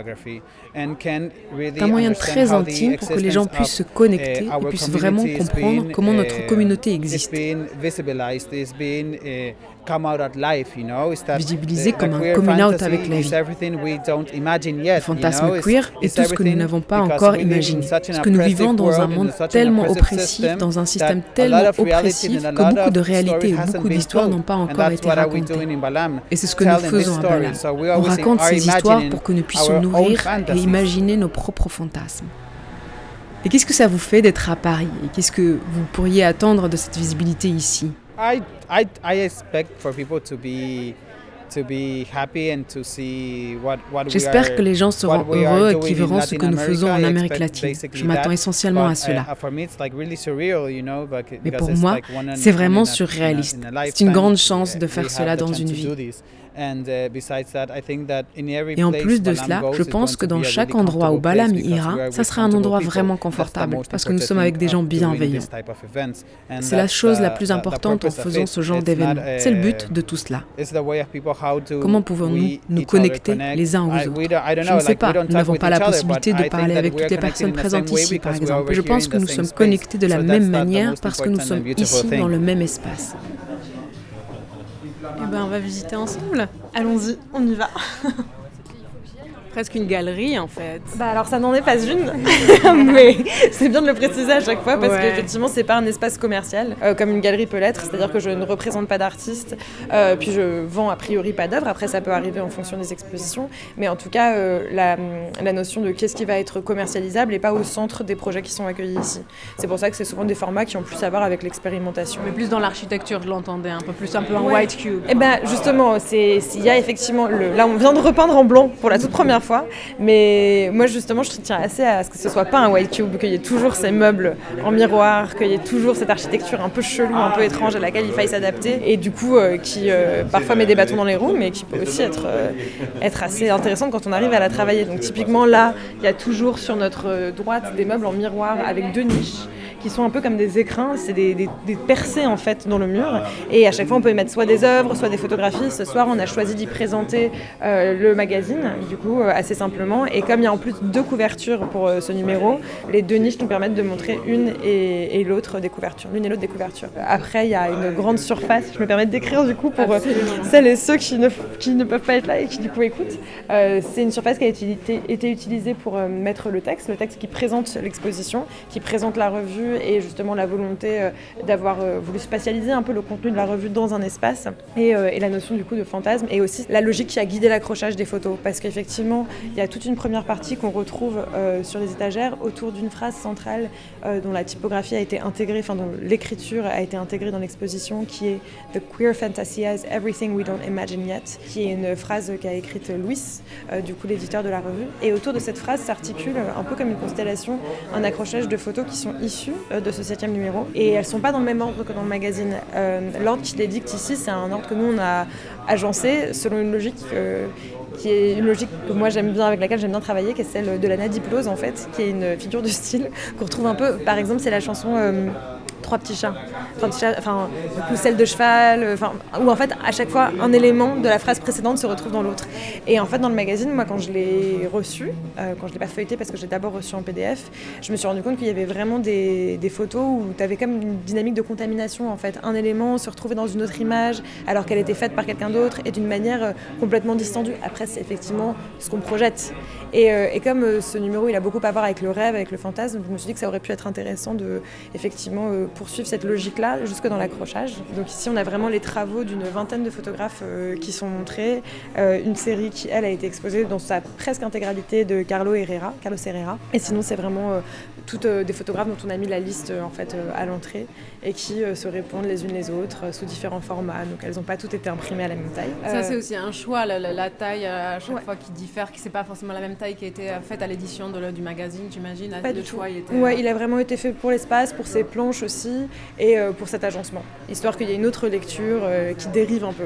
C'est un moyen très intime pour que les gens puissent se connecter uh, et puissent vraiment comprendre comment notre uh, communauté is existe. Visibilisé comme un coming out avec la vie. Le fantasme queer est tout ce que nous n'avons pas encore imaginé. Parce que nous vivons dans un monde tellement oppressif, dans un système tellement oppressif que beaucoup de réalités et beaucoup d'histoires n'ont pas encore été racontées. Et c'est ce que nous faisons à. Balam. On raconte ces histoires pour que nous puissions nourrir et imaginer nos propres fantasmes. Et qu'est-ce que ça vous fait d'être à Paris? Et qu'est-ce que vous pourriez attendre de cette visibilité ici? I, I, I expect for people to be to be happy and to see what, what we J'espère que les gens seront heureux et qu'ils verront ce que nous faisons en Amérique latine. Je m'attends essentiellement à cela. uh, for me it's like really surreal, you know, but- Mais pour it's moi, c'est vraiment surréaliste. C'est une grande chance de faire cela dans une vie. Uh, besides that, I think that in every Et en plus de cela, je pense que dans chaque endroit où we ira, ça sera un endroit vraiment confortable parce que nous sommes avec des gens bienveillants. C'est la chose la the- plus importante en faisant ce genre d'événement. C'est le but uh, de tout cela. Comment pouvons-nous nous connecter connect? les uns aux I- autres? Je know, ne sais pas, nous n'avons pas la possibilité de parler avec toutes les personnes présentes ici, par exemple. Je pense que nous sommes connectés de la même manière parce que nous sommes ici dans le même espace. Eh ben, on va visiter ensemble. Allons-y, on y va. Presque une galerie en fait. Bah alors ça n'en est pas une, mais c'est bien de le préciser à chaque fois parce Ouais. qu'effectivement c'est pas un espace commercial euh, comme une galerie peut l'être, c'est-à-dire que je ne représente pas d'artistes, euh, puis je vends a priori pas d'œuvres, après ça peut arriver en fonction des expositions, mais en tout cas euh, la, la notion de qu'est-ce qui va être commercialisable n'est pas au centre des projets qui sont accueillis ici. C'est pour ça que c'est souvent des formats qui ont plus à voir avec l'expérimentation. Mais plus dans l'architecture, je l'entendais, un peu plus un peu en Ouais. white cube. Eh ben justement, c'est il y a effectivement le là on vient de repeindre en blanc pour la toute première mais moi justement je tiens assez à ce que ce soit pas un white cube, qu'il y ait toujours ces meubles en miroir, qu'il y ait toujours cette architecture un peu chelou, un peu étrange à laquelle il faille s'adapter. Et du coup euh, qui euh, parfois met des bâtons dans les roues, mais qui peut aussi être euh, être assez intéressante quand on arrive à la travailler. Donc typiquement là, il y a toujours sur notre droite des meubles en miroir avec deux niches qui sont un peu comme des écrins, c'est des, des- des percées en fait dans le mur. Et à chaque fois, on peut y mettre soit des œuvres, soit des photographies. Ce soir, on a choisi d'y présenter euh, le magazine, du coup, euh, assez simplement. Et comme il y a en plus deux couvertures pour euh, ce numéro, les deux niches nous permettent de montrer une et, et l'autre des couvertures, l'une et l'autre des couvertures. Après, il y a une grande surface. Je me permets de décrire du coup pour celles et ceux qui ne, qui ne peuvent pas être là et qui du coup écoutent. Euh, c'est une surface qui a été, été utilisée pour euh, mettre le texte, le texte qui présente l'exposition, qui présente la revue et justement la volonté euh, d'avoir euh, voulu spatialiser un peu le contenu de la revue dans un espace et, euh, et la notion du coup de fantasme et aussi la logique qui a guidé l'accrochage des photos. Parce qu'effectivement il y a toute une première partie qu'on retrouve sur les étagères autour d'une phrase centrale dont la typographie a été intégrée, enfin dont l'écriture a été intégrée dans l'exposition qui est The queer fantasias everything we don't imagine yet qui est une phrase qu'a écrite Louis, du coup l'éditeur de la revue. Et autour de cette phrase s'articule un peu comme une constellation un accrochage de photos qui sont issues de ce septième numéro et elles sont pas dans le même ordre que dans le magazine. Euh, L'ordre qui les dicte ici, c'est un ordre que nous on a agencé selon une logique euh, qui est une logique que moi j'aime bien, avec laquelle j'aime bien travailler, qui est celle de la nadiplose en fait, qui est une figure de style qu'on retrouve un peu, par exemple c'est la chanson euh, Trois petits chats, enfin celle de cheval, euh, enfin où en fait à chaque fois un élément de la phrase précédente se retrouve dans l'autre. Et en fait dans le magazine, moi quand je l'ai reçu, euh, quand je l'ai pas feuilleté parce que j'ai d'abord reçu en PDF, je me suis rendu compte qu'il y avait vraiment des, photos où tu avais comme une dynamique de contamination en fait. Un élément se retrouvait dans une autre image alors qu'elle était faite par quelqu'un d'autre et d'une manière euh, complètement distendue. Après c'est effectivement ce qu'on projette. Et, comme ce numéro il a beaucoup à voir avec le rêve, avec le fantasme, je me suis dit que ça aurait pu être intéressant de effectivement poursuivre cette logique-là jusque dans l'accrochage. Donc ici on a vraiment les travaux d'une vingtaine de photographes euh, qui sont montrés, Euh, une série qui elle a été exposée dans sa presque intégralité de Carlo Herrera, Carlos Herrera. Et sinon c'est vraiment euh, toutes des photographes dont on a mis la liste en fait à l'entrée et qui euh, se répondent les unes les autres euh, sous différents formats. Donc elles n'ont pas toutes été imprimées à la même taille. Ça, Euh, c'est aussi un choix, la, la- la taille euh, à chaque Ouais. fois qui diffère, qui c'est pas forcément la même taille qui a été euh, faite à l'édition du magazine, j'imagine. Pas le du tout. choix, il était. Ouais, il a vraiment été fait pour l'espace, pour ses planches aussi, et euh, pour cet agencement. Histoire qu'il y ait une autre lecture euh, qui dérive un peu,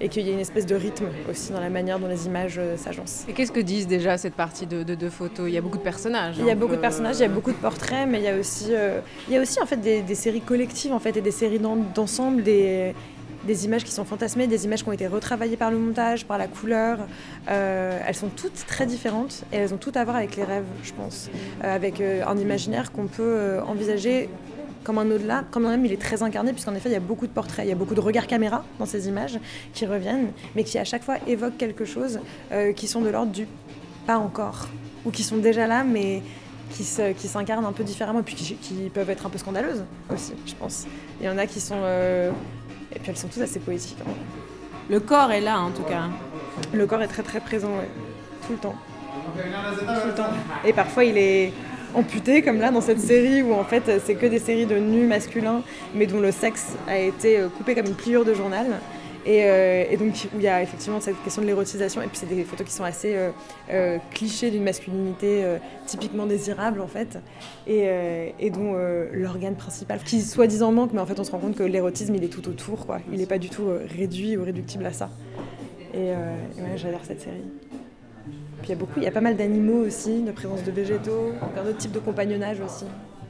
et qu'il y ait une espèce de rythme aussi dans la manière dont les images euh, s'agencent. Et qu'est-ce que disent déjà cette partie de, de- de photos? Il y a beaucoup de personnages. Il y a un beaucoup de personnages, il y a beaucoup de portraits, mais il y a aussi, euh, il y a aussi en fait des, des séries collectives en fait et des séries d'en- d'ensemble, des, images qui sont fantasmées, des images qui ont été retravaillées par le montage, par la couleur. Euh, elles sont toutes très différentes et elles ont toutes à voir avec les rêves, je pense, Euh, avec euh, un imaginaire qu'on peut envisager comme un au-delà, quand même il est très incarné, puisqu'en effet il y a beaucoup de portraits, il y a beaucoup de regards caméra dans ces images qui reviennent, mais qui à chaque fois évoquent quelque chose qui sont de l'ordre du pas encore, ou qui sont déjà là, mais qui s'incarnent un peu différemment, et puis qui, qui peuvent être un peu scandaleuses aussi, je pense. Il y en a qui sont... euh, Et puis elles sont toutes assez poétiques. hein. Le corps est là, en tout cas. Le corps est très très présent, ouais. tout le temps. Tout le temps. Et parfois il est amputé, comme là dans cette série où en fait c'est que des séries de nus masculins, mais dont le sexe a été euh, coupé comme une pliure de journal. Et, euh, et donc où il y a effectivement cette question de l'érotisation, et puis c'est des photos qui sont assez euh, euh, clichés d'une masculinité euh, typiquement désirable en fait, et, dont l'organe principal, qui soi-disant manque, mais en fait on se rend compte que l'érotisme il est tout autour, quoi. il n'est pas du tout réduit ou réductible à ça. Et, Et, ouais, j'adore cette série. Puis il y a beaucoup, il y a pas mal d'animaux aussi, de présence de végétaux, d'autres types de compagnonnage aussi,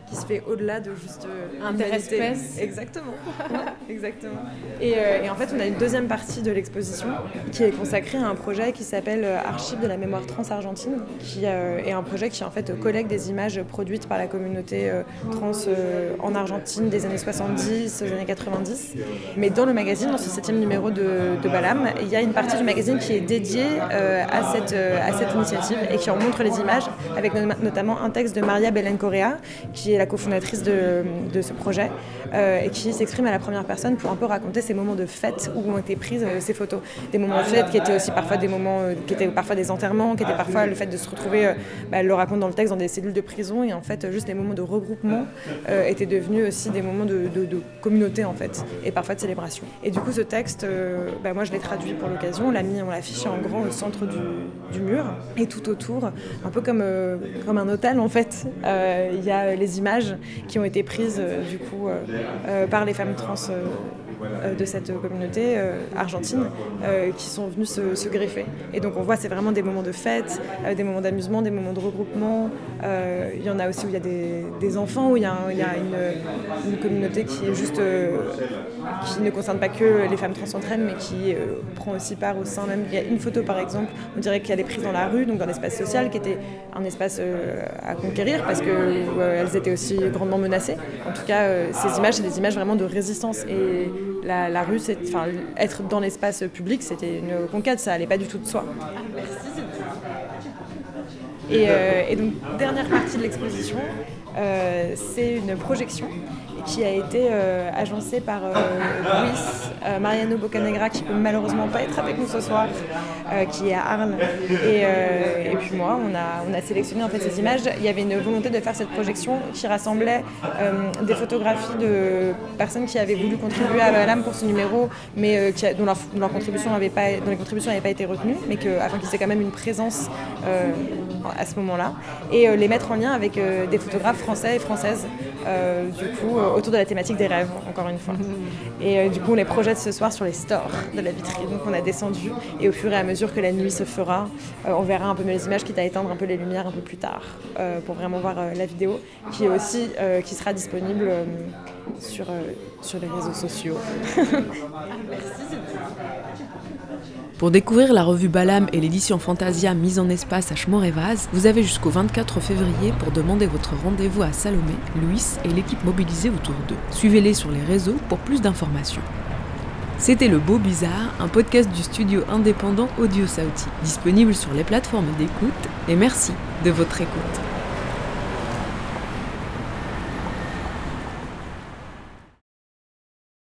qui se fait au-delà de juste euh, l'humanité. Interespèce. Exactement. Exactement. Et, euh, et en fait, on a une deuxième partie de l'exposition qui est consacrée à un projet qui s'appelle euh, Archives de la mémoire trans-argentine, qui euh, est un projet qui en fait collecte des images produites par la communauté euh, trans en Argentine des années 70 aux années 90. Mais dans le magazine, dans ce septième numéro de, de Balam, il y a une partie du magazine qui est dédiée à, cette, à cette initiative et qui en montre les images, avec no- notamment un texte de Maria Belen Correa, qui est la cofondatrice de, ce projet, euh, et qui s'exprime à la première personne pour un peu raconter ces moments de fête où ont été prises euh, ces photos. Des moments de fête qui étaient aussi parfois des moments, euh, qui étaient parfois des enterrements, qui étaient parfois le fait de se retrouver, euh, bah, elle le raconte dans le texte, dans des cellules de prison, et en fait, juste des moments de regroupement étaient devenus aussi des moments de, communauté, en fait, et parfois de célébration. Et du coup, ce texte, bah, moi, je l'ai traduit pour l'occasion, on l'a mis, on l'a en grand au centre du, mur, et tout autour, un peu comme, comme un hôtel, en fait, il y a les images qui ont été prises, euh, du coup, euh, euh, par les femmes trans de cette communauté euh, argentine euh, qui sont venus se, greffer. Et donc on voit c'est vraiment des moments de fête, euh, des moments d'amusement, des moments de regroupement. Euh, il y en a aussi où il y a des, des enfants, où il y a, y a une, communauté qui euh, ne concerne pas que les femmes trans mais qui euh, prend aussi part au sein même. Il y a une photo par exemple, on dirait qu'elle est prise dans la rue, donc dans l'espace social, qui était un espace euh, à conquérir parce que euh, elles étaient aussi grandement menacées. En tout cas, euh, ces images, c'est des images vraiment de résistance. La, la rue, c'est, enfin, être dans l'espace public, c'était une conquête, ça allait pas du tout de soi. Et, euh, et donc, dernière partie de l'exposition, euh, c'est une projection qui a été euh, agencée par euh, Luis euh, Mariano Bocanegra, qui peut malheureusement pas être avec nous ce soir, euh, qui est à Arles. Et, puis moi, on a, on a sélectionné en fait ces images. Il y avait une volonté de faire cette projection qui rassemblait des photographies de personnes qui avaient voulu contribuer à l'âme pour ce numéro, mais dont, leur, contribution pas, dont les contributions n'avaient pas été retenues, mais que, afin qu'ils aient quand même une présence à ce moment-là, et les mettre en lien avec des photographes français et françaises, euh, du coup, euh, autour de la thématique des rêves, encore une fois. Et euh, du coup, on les projette ce soir sur les stores de la vitrine. Donc on a descendu, et au fur et à mesure que la nuit se fera, on verra un peu mieux les images, quitte à éteindre un peu les lumières un peu plus tard, pour vraiment voir la vidéo, qui est aussi, qui sera disponible sur, sur les réseaux sociaux. Pour découvrir la revue Balam et l'édition Fantasia mise en espace à Schmorevaz, vous avez jusqu'au 24 février pour demander votre rendez-vous à Salomé, Luis et l'équipe mobilisée autour d'eux. Suivez-les sur les réseaux pour plus d'informations. C'était Le Beau Bizarre, un podcast du studio indépendant Audio Sauti, disponible sur les plateformes d'écoute, et merci de votre écoute.